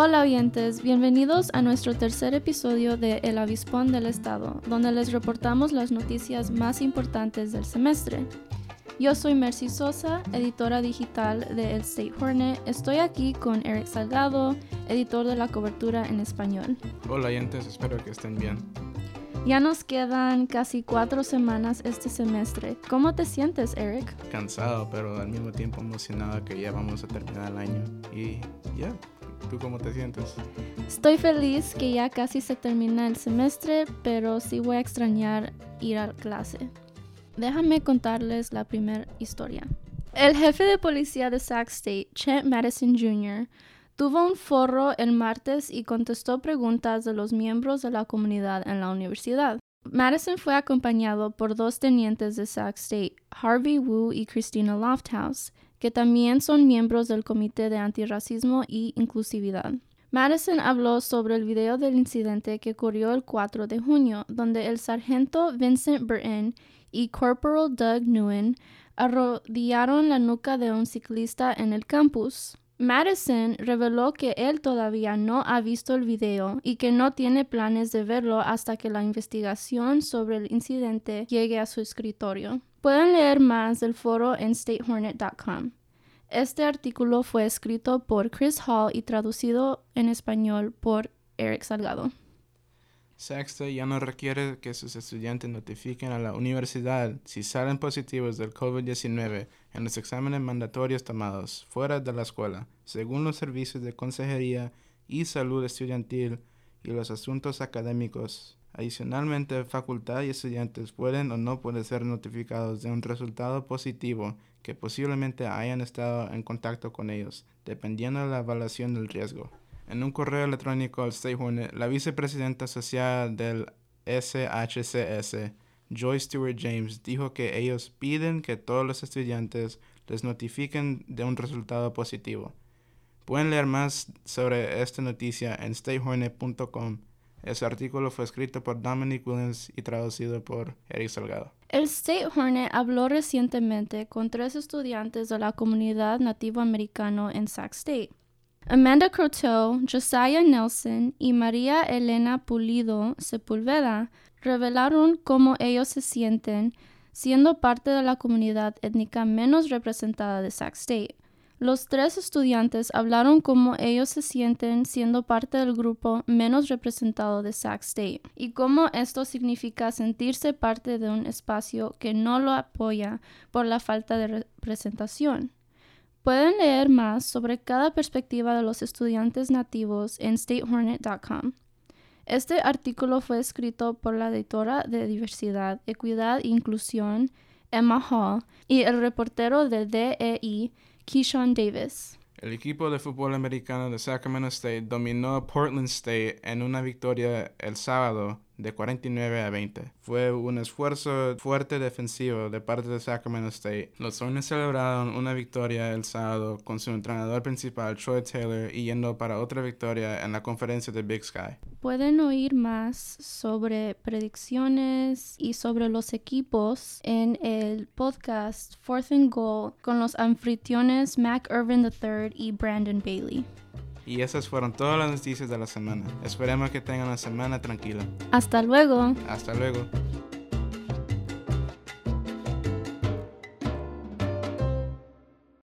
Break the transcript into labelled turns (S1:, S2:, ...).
S1: Hola oyentes, bienvenidos a nuestro tercer episodio de El Avispón del Estado, donde les reportamos las noticias más importantes del semestre. Yo soy Mercy Sosa, editora digital de El State Hornet. Estoy aquí con Eric Salgado, editor de la cobertura en español.
S2: Hola oyentes, espero que estén bien.
S1: Ya nos quedan casi cuatro semanas este semestre. ¿Cómo te sientes, Eric?
S2: Cansado, pero al mismo tiempo emocionado que ya vamos a terminar el año. Y ya, ¿tú cómo te sientes?
S1: Estoy feliz que ya casi se termina el semestre, pero sí voy a extrañar ir a clase. Déjame contarles la primera historia. El jefe de policía de Sac State, Chet Madison Jr., tuvo un foro el martes y contestó preguntas de los miembros de la comunidad en la universidad. Madison fue acompañado por dos tenientes de Sac State, Harvey Wu y Christina Lofthouse, que también son miembros del Comité de Antirracismo y Inclusividad. Madison habló sobre el video del incidente que ocurrió el 4 de junio, donde el sargento Vincent Burton y Corporal Doug Nguyen arrodillaron la nuca de un ciclista en el campus. Madison reveló que él todavía no ha visto el video y que no tiene planes de verlo hasta que la investigación sobre el incidente llegue a su escritorio. Pueden leer más del foro en statehornet.com. Este artículo fue escrito por Chris Hall y traducido en español por Eric Salgado.
S2: Sexta ya no requiere que sus estudiantes notifiquen a la universidad si salen positivos del COVID-19 en los exámenes mandatorios tomados fuera de la escuela, según los servicios de consejería y salud estudiantil y los asuntos académicos. Adicionalmente, facultad y estudiantes pueden o no pueden ser notificados de un resultado positivo que posiblemente hayan estado en contacto con ellos, dependiendo de la evaluación del riesgo. En un correo electrónico al State Hornet, la vicepresidenta asociada del SHCS, Joy Stewart James, dijo que ellos piden que todos los estudiantes les notifiquen de un resultado positivo. Pueden leer más sobre esta noticia en statehornet.com. Ese artículo fue escrito por Dominic Williams y traducido por Eric Salgado.
S1: El State Hornet habló recientemente con tres estudiantes de la comunidad nativo americano en Sac State. Amanda Croteau, Josiah Nelson y María Elena Pulido Sepulveda revelaron cómo ellos se sienten siendo parte de la comunidad étnica menos representada de Sac State. Los tres estudiantes hablaron cómo ellos se sienten siendo parte del grupo menos representado de Sac State y cómo esto significa sentirse parte de un espacio que no lo apoya por la falta de representación. Pueden leer más sobre cada perspectiva de los estudiantes nativos en statehornet.com. Este artículo fue escrito por la editora de Diversidad, Equidad e Inclusión, Emma Hall, y el reportero de DEI, Keyshawn Davis.
S2: El equipo de fútbol americano de Sacramento State dominó a Portland State en una victoria el sábado de 49 a 20. Fue un esfuerzo fuerte defensivo de parte de Sacramento State. Los Sones celebraron una victoria el sábado con su entrenador principal Troy Taylor y yendo para otra victoria en la conferencia de Big Sky.
S1: Pueden oír más sobre predicciones y sobre los equipos en el podcast Fourth and Goal con los anfitriones Mac Irvin III y Brandon Bailey.
S2: Y esas fueron todas las noticias de la semana. Esperemos que tengan una semana tranquila.
S1: Hasta luego.
S2: Hasta luego.